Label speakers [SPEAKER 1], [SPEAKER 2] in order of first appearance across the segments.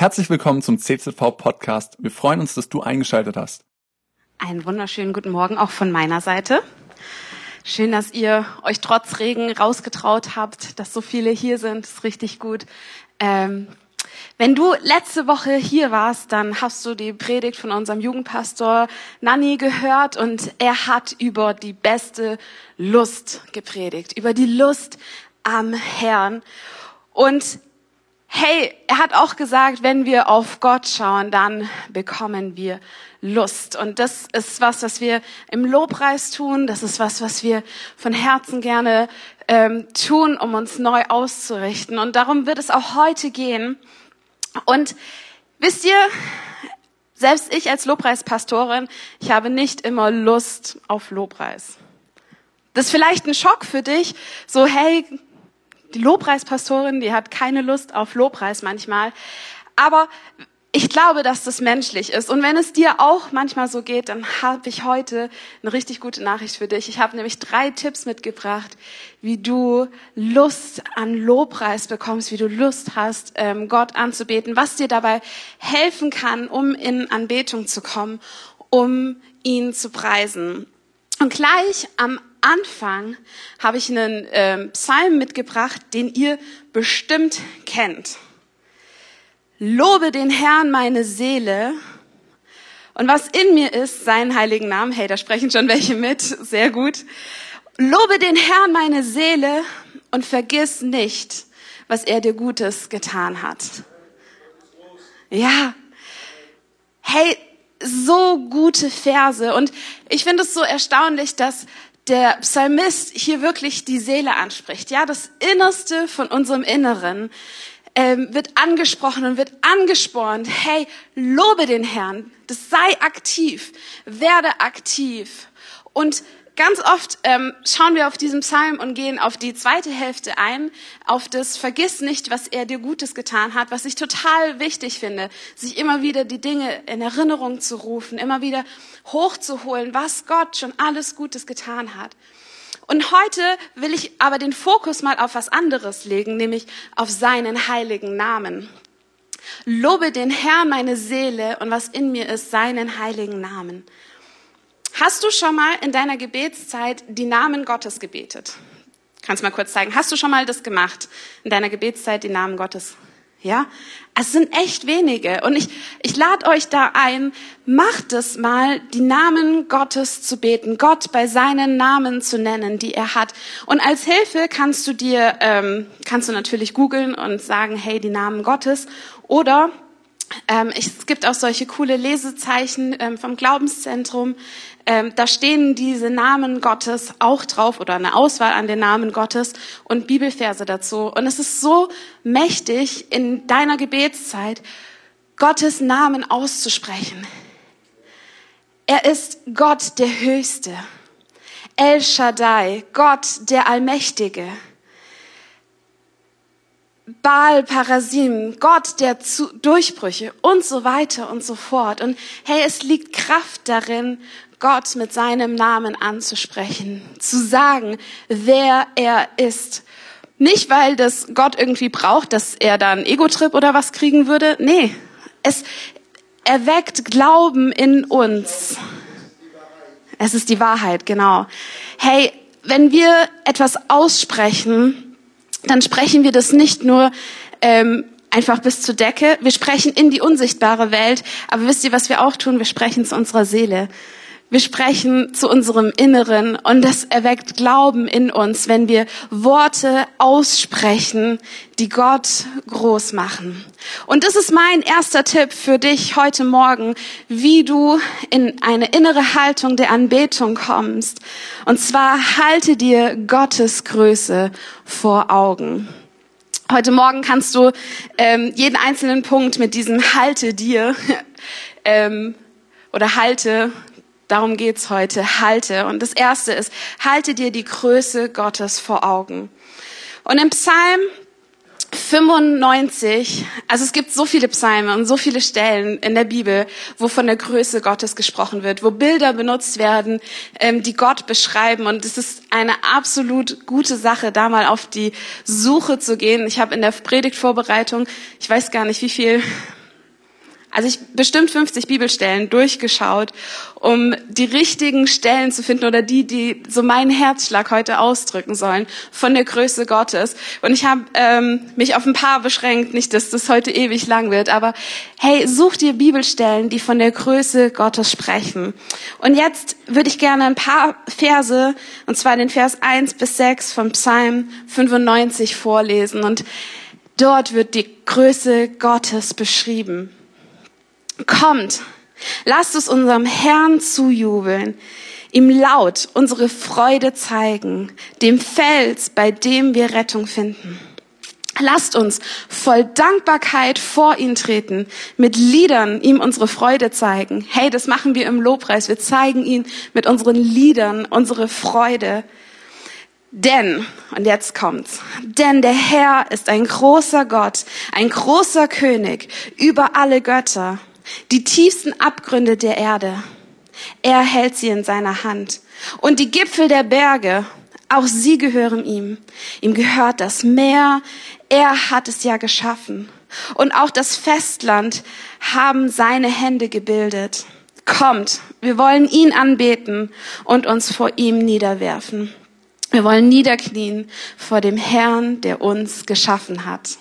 [SPEAKER 1] Herzlich willkommen zum CZV Podcast. Wir freuen uns, dass du eingeschaltet hast.
[SPEAKER 2] Einen wunderschönen guten Morgen auch von meiner Seite. Schön, dass ihr euch trotz Regen rausgetraut habt, dass so viele hier sind. Ist richtig gut. Ähm, wenn du letzte Woche hier warst, dann hast du die Predigt von unserem Jugendpastor Nanni gehört und er hat über die beste Lust gepredigt, über die Lust am Herrn. Und hey, er hat auch gesagt, wenn wir auf Gott schauen, dann bekommen wir Lust. Und das ist was, was wir im Lobpreis tun. Das ist was, was wir von Herzen gerne ähm, tun, um uns neu auszurichten. Und darum wird es auch heute gehen. Und wisst ihr, selbst ich als Lobpreispastorin, ich habe nicht immer Lust auf Lobpreis. Das ist vielleicht ein Schock für dich, so hey, die Lobpreispastorin, die hat keine Lust auf Lobpreis manchmal. Aber ich glaube, dass das menschlich ist. Und wenn es dir auch manchmal so geht, dann habe ich heute eine richtig gute Nachricht für dich. Ich habe nämlich drei Tipps mitgebracht, wie du Lust an Lobpreis bekommst, wie du Lust hast, ähm, Gott anzubeten, was dir dabei helfen kann, um in Anbetung zu kommen, um ihn zu preisen. Und gleich am Anfang habe ich einen ähm, Psalm mitgebracht, den ihr bestimmt kennt. Lobe den Herrn meine Seele und was in mir ist, seinen heiligen Namen. Hey, da sprechen schon welche mit, sehr gut. Lobe den Herrn meine Seele und vergiss nicht, was er dir Gutes getan hat. Ja. Hey, so gute Verse. Und ich finde es so erstaunlich, dass der Psalmist hier wirklich die Seele anspricht. Ja, das Innerste von unserem Inneren ähm, wird angesprochen und wird angespornt. Hey, lobe den Herrn. Das sei aktiv. Werde aktiv. Und Ganz oft ähm, schauen wir auf diesen Psalm und gehen auf die zweite Hälfte ein, auf das Vergiss nicht, was er dir Gutes getan hat, was ich total wichtig finde, sich immer wieder die Dinge in Erinnerung zu rufen, immer wieder hochzuholen, was Gott schon alles Gutes getan hat. Und heute will ich aber den Fokus mal auf was anderes legen, nämlich auf seinen heiligen Namen. Lobe den Herrn meine Seele und was in mir ist, seinen heiligen Namen. Hast du schon mal in deiner Gebetszeit die Namen Gottes gebetet? Kannst du mal kurz zeigen. Hast du schon mal das gemacht? In deiner Gebetszeit die Namen Gottes? Ja? Es sind echt wenige. Und ich, ich lade euch da ein, macht es mal, die Namen Gottes zu beten, Gott bei seinen Namen zu nennen, die er hat. Und als Hilfe kannst du dir, ähm, kannst du natürlich googeln und sagen, hey, die Namen Gottes. Oder ähm, es gibt auch solche coole Lesezeichen ähm, vom Glaubenszentrum. Ähm, da stehen diese Namen Gottes auch drauf oder eine Auswahl an den Namen Gottes und Bibelverse dazu. Und es ist so mächtig in deiner Gebetszeit, Gottes Namen auszusprechen. Er ist Gott der Höchste. El Shaddai, Gott der Allmächtige. Baal Parasim, Gott der Zu Durchbrüche und so weiter und so fort. Und hey, es liegt Kraft darin, Gott mit seinem Namen anzusprechen, zu sagen, wer er ist. Nicht, weil das Gott irgendwie braucht, dass er da einen Ego-Trip oder was kriegen würde. Nee, es erweckt Glauben in uns. Es ist die Wahrheit, genau. Hey, wenn wir etwas aussprechen, dann sprechen wir das nicht nur ähm, einfach bis zur Decke. Wir sprechen in die unsichtbare Welt. Aber wisst ihr, was wir auch tun? Wir sprechen zu unserer Seele. Wir sprechen zu unserem Inneren und das erweckt Glauben in uns, wenn wir Worte aussprechen, die Gott groß machen. Und das ist mein erster Tipp für dich heute Morgen, wie du in eine innere Haltung der Anbetung kommst. Und zwar halte dir Gottes Größe vor Augen. Heute Morgen kannst du ähm, jeden einzelnen Punkt mit diesem Halte dir ähm, oder halte Darum geht's heute. Halte. Und das erste ist, halte dir die Größe Gottes vor Augen. Und im Psalm 95, also es gibt so viele Psalme und so viele Stellen in der Bibel, wo von der Größe Gottes gesprochen wird, wo Bilder benutzt werden, ähm, die Gott beschreiben. Und es ist eine absolut gute Sache, da mal auf die Suche zu gehen. Ich habe in der Predigtvorbereitung, ich weiß gar nicht wie viel, also ich bestimmt 50 Bibelstellen durchgeschaut, um die richtigen Stellen zu finden oder die, die so meinen Herzschlag heute ausdrücken sollen von der Größe Gottes. Und ich habe ähm, mich auf ein paar beschränkt, nicht, dass das heute ewig lang wird, aber hey, such dir Bibelstellen, die von der Größe Gottes sprechen. Und jetzt würde ich gerne ein paar Verse, und zwar den Vers 1 bis 6 vom Psalm 95 vorlesen. Und dort wird die Größe Gottes beschrieben. Kommt, lasst es unserem Herrn zujubeln, ihm laut unsere Freude zeigen, dem Fels, bei dem wir Rettung finden. Lasst uns voll Dankbarkeit vor ihn treten, mit Liedern ihm unsere Freude zeigen. Hey, das machen wir im Lobpreis. Wir zeigen ihn mit unseren Liedern unsere Freude. Denn, und jetzt kommt's, denn der Herr ist ein großer Gott, ein großer König über alle Götter die tiefsten Abgründe der Erde. Er hält sie in seiner Hand. Und die Gipfel der Berge, auch sie gehören ihm. Ihm gehört das Meer, er hat es ja geschaffen. Und auch das Festland haben seine Hände gebildet. Kommt, wir wollen ihn anbeten und uns vor ihm niederwerfen. Wir wollen niederknien vor dem Herrn, der uns geschaffen hat.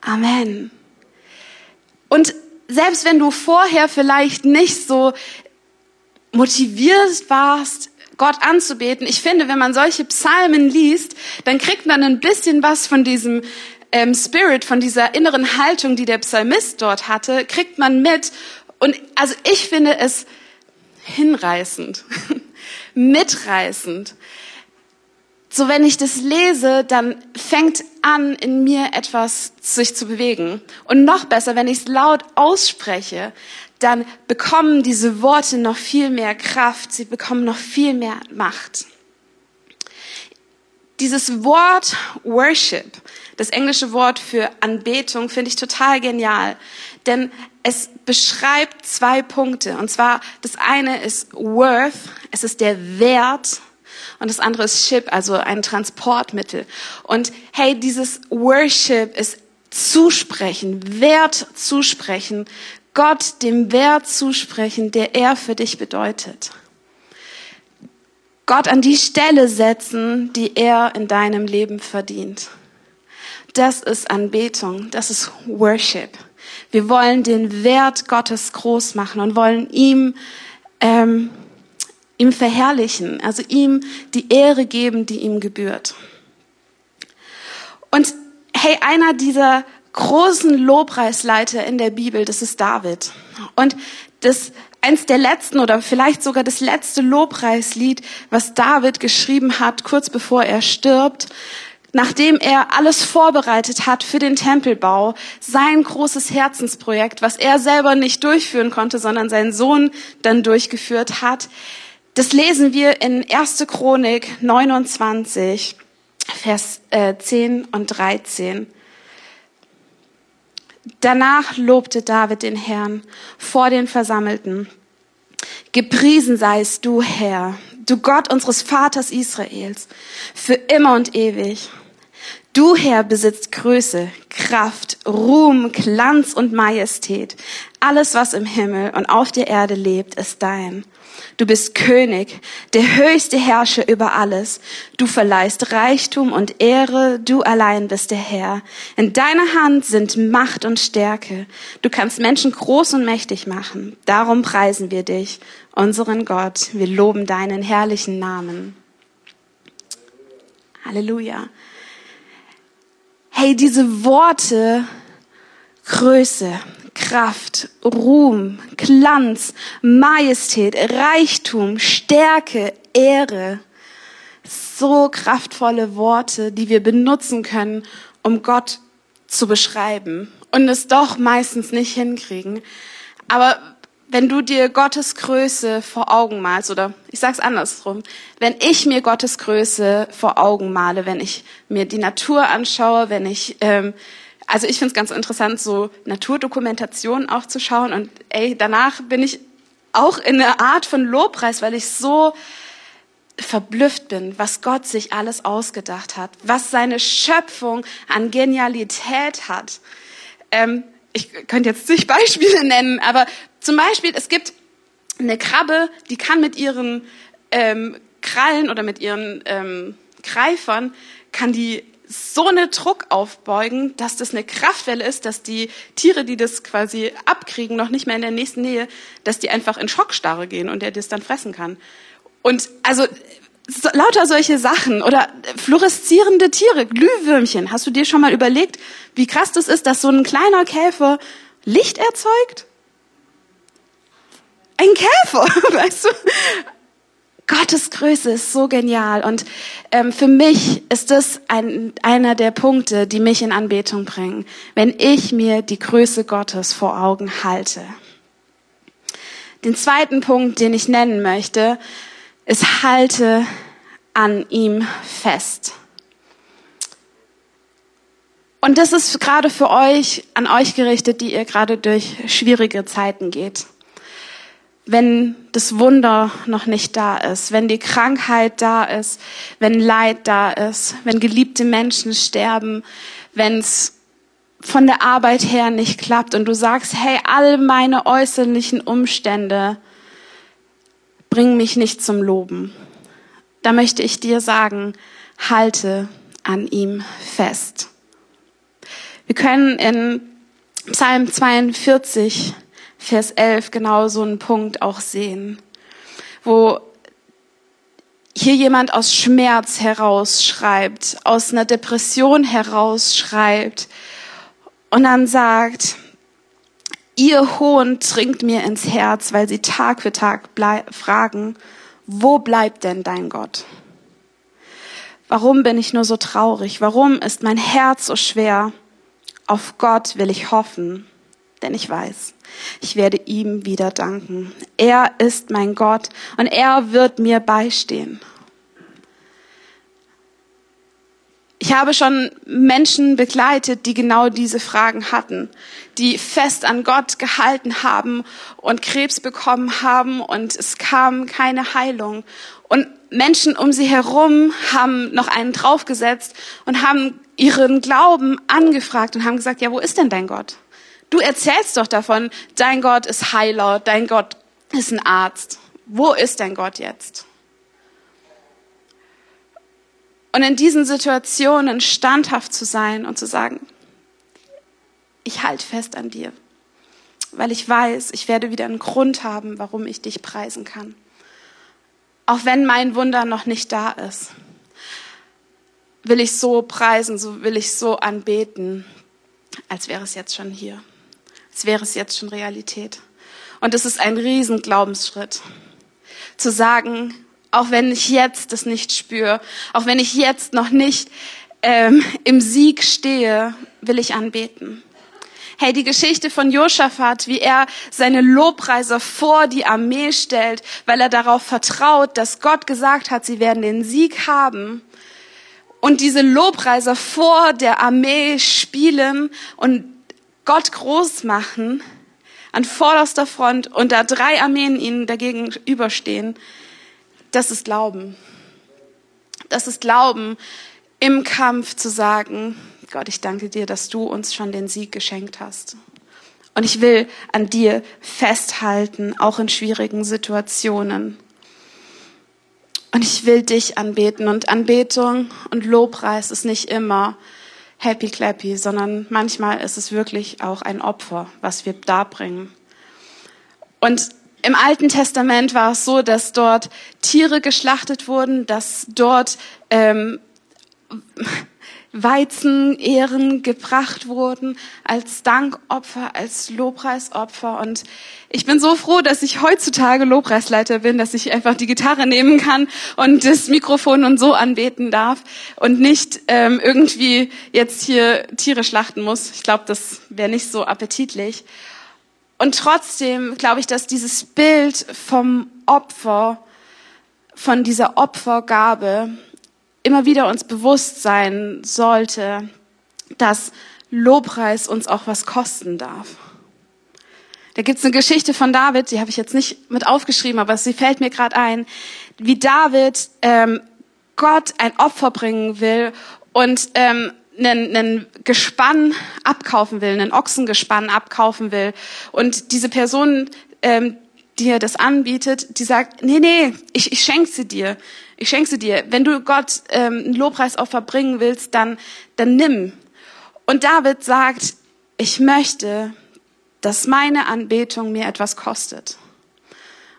[SPEAKER 2] Amen. Und selbst wenn du vorher vielleicht nicht so motiviert warst, Gott anzubeten, ich finde, wenn man solche Psalmen liest, dann kriegt man ein bisschen was von diesem ähm, Spirit, von dieser inneren Haltung, die der Psalmist dort hatte, kriegt man mit. Und also ich finde es hinreißend, mitreißend so wenn ich das lese, dann fängt an, in mir etwas sich zu bewegen. Und noch besser, wenn ich es laut ausspreche, dann bekommen diese Worte noch viel mehr Kraft, sie bekommen noch viel mehr Macht. Dieses Wort Worship, das englische Wort für Anbetung, finde ich total genial, denn es beschreibt zwei Punkte. Und zwar, das eine ist Worth, es ist der Wert und das andere ist Ship, also ein Transportmittel. Und hey, dieses Worship ist zusprechen, Wert zusprechen, Gott dem Wert zusprechen, der er für dich bedeutet. Gott an die Stelle setzen, die er in deinem Leben verdient. Das ist Anbetung, das ist Worship. Wir wollen den Wert Gottes groß machen und wollen ihm ähm, ihm verherrlichen, also ihm die Ehre geben, die ihm gebührt. Und hey, einer dieser großen Lobpreisleiter in der Bibel, das ist David. Und das eins der letzten oder vielleicht sogar das letzte Lobpreislied, was David geschrieben hat, kurz bevor er stirbt, nachdem er alles vorbereitet hat für den Tempelbau, sein großes Herzensprojekt, was er selber nicht durchführen konnte, sondern sein Sohn dann durchgeführt hat, das lesen wir in 1. Chronik 29, Vers äh, 10 und 13. Danach lobte David den Herrn vor den Versammelten. Gepriesen seist du, Herr, du Gott unseres Vaters Israels, für immer und ewig. Du, Herr, besitzt Größe, Kraft, Ruhm, Glanz und Majestät. Alles, was im Himmel und auf der Erde lebt, ist dein. Du bist König, der höchste Herrscher über alles. Du verleihst Reichtum und Ehre, du allein bist der Herr. In deiner Hand sind Macht und Stärke. Du kannst Menschen groß und mächtig machen. Darum preisen wir dich, unseren Gott. Wir loben deinen herrlichen Namen. Halleluja. Hey, diese Worte, Größe, Kraft, Ruhm, Glanz, Majestät, Reichtum, Stärke, Ehre. So kraftvolle Worte, die wir benutzen können, um Gott zu beschreiben und es doch meistens nicht hinkriegen. Aber wenn du dir Gottes Größe vor Augen malst, oder ich sag's andersrum, wenn ich mir Gottes Größe vor Augen male, wenn ich mir die Natur anschaue, wenn ich ähm, also ich finde es ganz interessant, so Naturdokumentation auch zu schauen. Und ey, danach bin ich auch in einer Art von Lobpreis, weil ich so verblüfft bin, was Gott sich alles ausgedacht hat, was seine Schöpfung an Genialität hat. Ähm, ich könnte jetzt zig Beispiele nennen, aber zum Beispiel, es gibt eine Krabbe, die kann mit ihren ähm, Krallen oder mit ihren ähm, Greifern, kann die so eine Druck aufbeugen, dass das eine Kraftwelle ist, dass die Tiere, die das quasi abkriegen, noch nicht mehr in der nächsten Nähe, dass die einfach in Schockstarre gehen und der das dann fressen kann. Und also so, lauter solche Sachen oder fluoreszierende Tiere, Glühwürmchen. Hast du dir schon mal überlegt, wie krass das ist, dass so ein kleiner Käfer Licht erzeugt? Ein Käfer, weißt du? Gottes Größe ist so genial und ähm, für mich ist das ein, einer der Punkte, die mich in Anbetung bringen, wenn ich mir die Größe Gottes vor Augen halte. Den zweiten Punkt, den ich nennen möchte, ist halte an ihm fest. Und das ist gerade für euch, an euch gerichtet, die ihr gerade durch schwierige Zeiten geht wenn das Wunder noch nicht da ist, wenn die Krankheit da ist, wenn Leid da ist, wenn geliebte Menschen sterben, wenn es von der Arbeit her nicht klappt und du sagst, hey, all meine äußerlichen Umstände bringen mich nicht zum Loben. Da möchte ich dir sagen, halte an ihm fest. Wir können in Psalm 42 Vers 11 genau so einen Punkt auch sehen, wo hier jemand aus Schmerz herausschreibt, aus einer Depression herausschreibt und dann sagt, ihr Hohn dringt mir ins Herz, weil sie Tag für Tag fragen, wo bleibt denn dein Gott? Warum bin ich nur so traurig? Warum ist mein Herz so schwer? Auf Gott will ich hoffen, denn ich weiß, ich werde ihm wieder danken. Er ist mein Gott und er wird mir beistehen. Ich habe schon Menschen begleitet, die genau diese Fragen hatten, die fest an Gott gehalten haben und Krebs bekommen haben und es kam keine Heilung. Und Menschen um sie herum haben noch einen draufgesetzt und haben ihren Glauben angefragt und haben gesagt, ja, wo ist denn dein Gott? Du erzählst doch davon, dein Gott ist Heiler, dein Gott ist ein Arzt. Wo ist dein Gott jetzt? Und in diesen Situationen standhaft zu sein und zu sagen, ich halte fest an dir, weil ich weiß, ich werde wieder einen Grund haben, warum ich dich preisen kann. Auch wenn mein Wunder noch nicht da ist, will ich so preisen, so will ich so anbeten, als wäre es jetzt schon hier als wäre es jetzt schon Realität. Und es ist ein riesen Glaubensschritt, zu sagen, auch wenn ich jetzt das nicht spüre, auch wenn ich jetzt noch nicht ähm, im Sieg stehe, will ich anbeten. Hey, die Geschichte von Josaphat, wie er seine Lobpreiser vor die Armee stellt, weil er darauf vertraut, dass Gott gesagt hat, sie werden den Sieg haben. Und diese Lobpreiser vor der Armee spielen und Gott groß machen an vorderster Front und da drei Armeen ihnen dagegen überstehen, das ist Glauben. Das ist Glauben im Kampf zu sagen, Gott, ich danke dir, dass du uns schon den Sieg geschenkt hast. Und ich will an dir festhalten, auch in schwierigen Situationen. Und ich will dich anbeten. Und Anbetung und Lobpreis ist nicht immer happy clappy, sondern manchmal ist es wirklich auch ein Opfer, was wir darbringen. Und im Alten Testament war es so, dass dort Tiere geschlachtet wurden, dass dort ähm, Weizenehren gebracht wurden als Dankopfer, als Lobpreisopfer. Und ich bin so froh, dass ich heutzutage Lobpreisleiter bin, dass ich einfach die Gitarre nehmen kann und das Mikrofon und so anbeten darf und nicht ähm, irgendwie jetzt hier Tiere schlachten muss. Ich glaube, das wäre nicht so appetitlich. Und trotzdem glaube ich, dass dieses Bild vom Opfer, von dieser Opfergabe, immer wieder uns bewusst sein sollte, dass Lobpreis uns auch was kosten darf. Da gibt's eine Geschichte von David, die habe ich jetzt nicht mit aufgeschrieben, aber sie fällt mir gerade ein, wie David ähm, Gott ein Opfer bringen will und ähm, einen, einen Gespann abkaufen will, einen Ochsengespann abkaufen will und diese Person, ähm, die er das anbietet, die sagt, nee, nee, ich, ich schenke sie dir. Ich schenke sie dir. Wenn du Gott ähm, ein Lobpreisopfer bringen willst, dann, dann nimm. Und David sagt, ich möchte, dass meine Anbetung mir etwas kostet.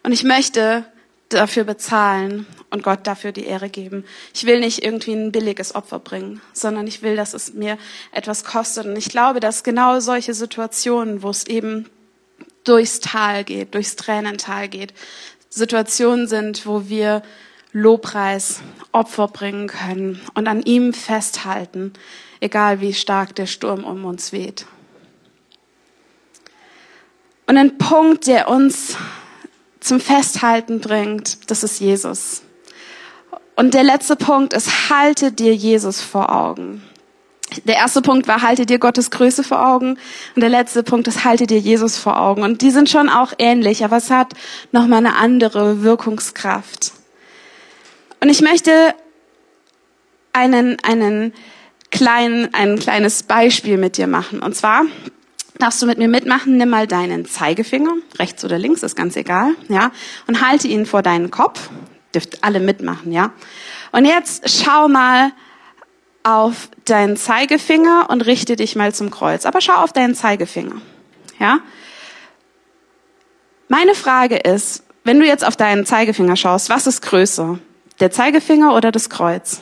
[SPEAKER 2] Und ich möchte dafür bezahlen und Gott dafür die Ehre geben. Ich will nicht irgendwie ein billiges Opfer bringen, sondern ich will, dass es mir etwas kostet. Und ich glaube, dass genau solche Situationen, wo es eben durchs Tal geht, durchs Tränental geht, Situationen sind, wo wir Lobpreis, Opfer bringen können und an ihm festhalten, egal wie stark der Sturm um uns weht. Und ein Punkt, der uns zum Festhalten bringt, das ist Jesus. Und der letzte Punkt ist, halte dir Jesus vor Augen. Der erste Punkt war, halte dir Gottes Größe vor Augen. Und der letzte Punkt ist, halte dir Jesus vor Augen. Und die sind schon auch ähnlich, aber es hat nochmal eine andere Wirkungskraft. Und ich möchte einen, einen kleinen, ein kleines Beispiel mit dir machen. Und zwar darfst du mit mir mitmachen, nimm mal deinen Zeigefinger, rechts oder links, ist ganz egal, ja, und halte ihn vor deinen Kopf. Dürft alle mitmachen, ja. Und jetzt schau mal auf deinen Zeigefinger und richte dich mal zum Kreuz. Aber schau auf deinen Zeigefinger, ja. Meine Frage ist, wenn du jetzt auf deinen Zeigefinger schaust, was ist größer? Der Zeigefinger oder das Kreuz?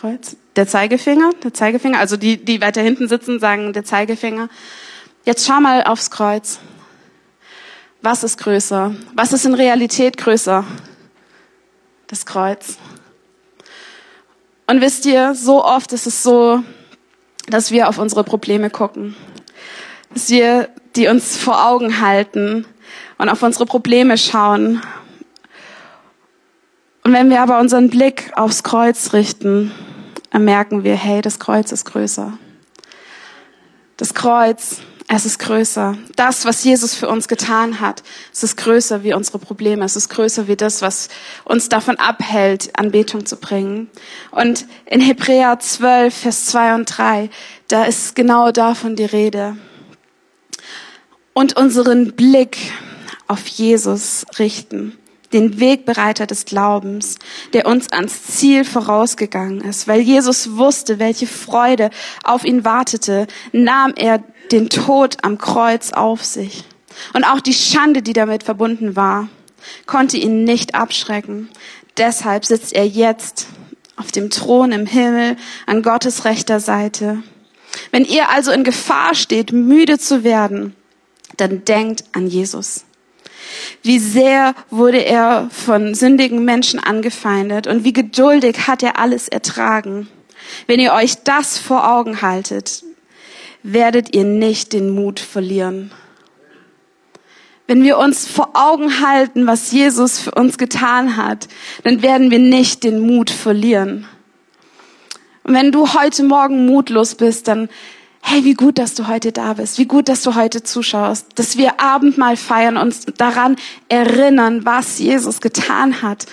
[SPEAKER 2] Kreuz? Der Zeigefinger, der Zeigefinger, also die, die weiter hinten sitzen, sagen der Zeigefinger. Jetzt schau mal aufs Kreuz. Was ist größer? Was ist in Realität größer? Das Kreuz. Und wisst ihr, so oft ist es so, dass wir auf unsere Probleme gucken. Dass wir die uns vor Augen halten und auf unsere Probleme schauen. Und wenn wir aber unseren Blick aufs Kreuz richten, merken wir, hey, das Kreuz ist größer. Das Kreuz, es ist größer. Das, was Jesus für uns getan hat, es ist größer wie unsere Probleme. Es ist größer wie das, was uns davon abhält, Anbetung zu bringen. Und in Hebräer 12, Vers 2 und 3, da ist genau davon die Rede. Und unseren Blick auf Jesus richten den Wegbereiter des Glaubens, der uns ans Ziel vorausgegangen ist. Weil Jesus wusste, welche Freude auf ihn wartete, nahm er den Tod am Kreuz auf sich. Und auch die Schande, die damit verbunden war, konnte ihn nicht abschrecken. Deshalb sitzt er jetzt auf dem Thron im Himmel an Gottes rechter Seite. Wenn ihr also in Gefahr steht, müde zu werden, dann denkt an Jesus. Wie sehr wurde er von sündigen Menschen angefeindet und wie geduldig hat er alles ertragen. Wenn ihr euch das vor Augen haltet, werdet ihr nicht den Mut verlieren. Wenn wir uns vor Augen halten, was Jesus für uns getan hat, dann werden wir nicht den Mut verlieren. Und wenn du heute Morgen mutlos bist, dann hey, wie gut, dass du heute da bist, wie gut, dass du heute zuschaust, dass wir Abendmahl feiern, uns daran erinnern, was Jesus getan hat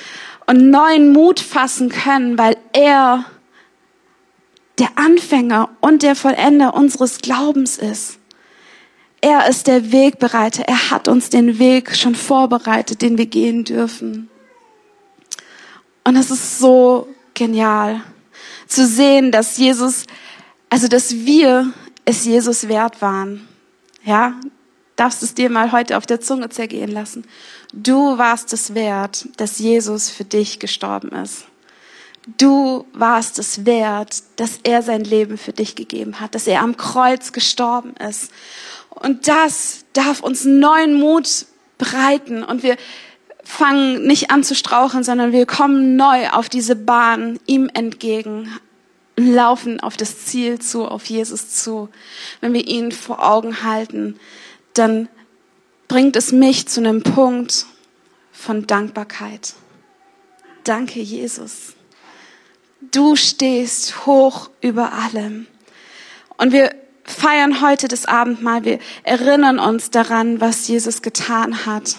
[SPEAKER 2] und neuen Mut fassen können, weil er der Anfänger und der Vollender unseres Glaubens ist. Er ist der Wegbereiter. Er hat uns den Weg schon vorbereitet, den wir gehen dürfen. Und es ist so genial zu sehen, dass Jesus also, dass wir es Jesus wert waren. Ja, darfst es dir mal heute auf der Zunge zergehen lassen. Du warst es wert, dass Jesus für dich gestorben ist. Du warst es wert, dass er sein Leben für dich gegeben hat, dass er am Kreuz gestorben ist. Und das darf uns neuen Mut bereiten und wir fangen nicht an zu straucheln, sondern wir kommen neu auf diese Bahn ihm entgegen, laufen auf das Ziel zu, auf Jesus zu. Wenn wir ihn vor Augen halten, dann bringt es mich zu einem Punkt von Dankbarkeit. Danke, Jesus. Du stehst hoch über allem. Und wir feiern heute das Abendmahl. Wir erinnern uns daran, was Jesus getan hat.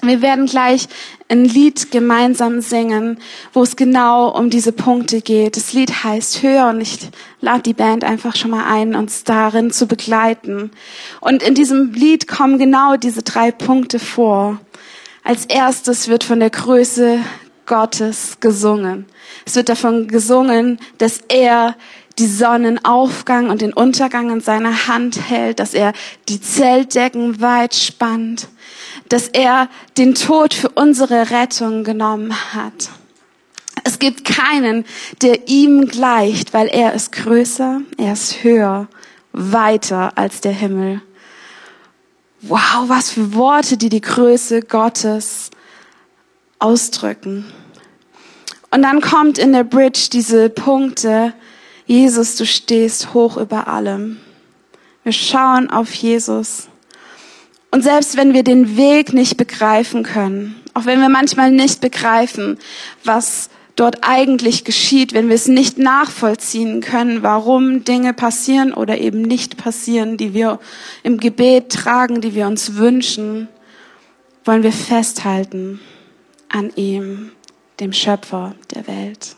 [SPEAKER 2] Wir werden gleich ein Lied gemeinsam singen, wo es genau um diese Punkte geht. Das Lied heißt Höher und ich lade die Band einfach schon mal ein, uns darin zu begleiten. Und in diesem Lied kommen genau diese drei Punkte vor. Als erstes wird von der Größe Gottes gesungen. Es wird davon gesungen, dass er die Sonnenaufgang und den Untergang in seiner Hand hält, dass er die Zeltdecken weit spannt, dass er den Tod für unsere Rettung genommen hat. Es gibt keinen, der ihm gleicht, weil er ist größer, er ist höher, weiter als der Himmel. Wow, was für Worte, die die Größe Gottes ausdrücken. Und dann kommt in der Bridge diese Punkte, Jesus, du stehst hoch über allem. Wir schauen auf Jesus. Und selbst wenn wir den Weg nicht begreifen können, auch wenn wir manchmal nicht begreifen, was dort eigentlich geschieht, wenn wir es nicht nachvollziehen können, warum Dinge passieren oder eben nicht passieren, die wir im Gebet tragen, die wir uns wünschen, wollen wir festhalten an ihm, dem Schöpfer der Welt.